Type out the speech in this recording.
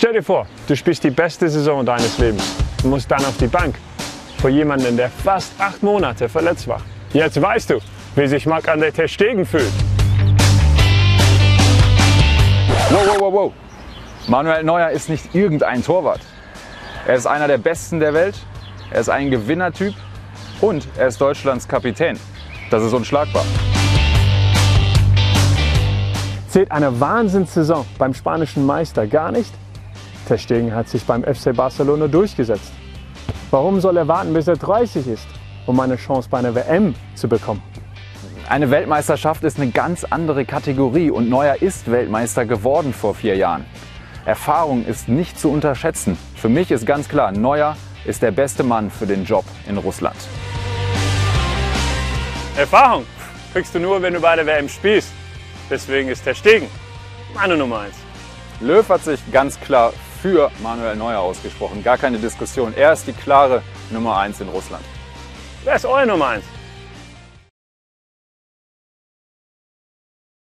Stell dir vor, du spielst die beste Saison deines Lebens und musst dann auf die Bank vor jemandem, der fast acht Monate verletzt war. Jetzt weißt du, wie sich Marc-André Ter Stegen fühlt. Wow, wow, wow, wow. Manuel Neuer ist nicht irgendein Torwart. Er ist einer der Besten der Welt, er ist ein Gewinnertyp und er ist Deutschlands Kapitän. Das ist unschlagbar. Zählt eine Wahnsinnssaison beim spanischen Meister gar nicht? Ter Stegen hat sich beim FC Barcelona durchgesetzt. Warum soll er warten, bis er 30 ist, um eine Chance bei einer WM zu bekommen? Eine Weltmeisterschaft ist eine ganz andere Kategorie und Neuer ist Weltmeister geworden vor vier Jahren. Erfahrung ist nicht zu unterschätzen. Für mich ist ganz klar, Neuer ist der beste Mann für den Job in Russland. Erfahrung kriegst du nur, wenn du bei der WM spielst. Deswegen ist Ter Stegen meine Nummer 1. Löw hat sich ganz klar für Manuel Neuer ausgesprochen. Gar keine Diskussion. Er ist die klare Nummer 1 in Russland. Wer ist eure Nummer 1?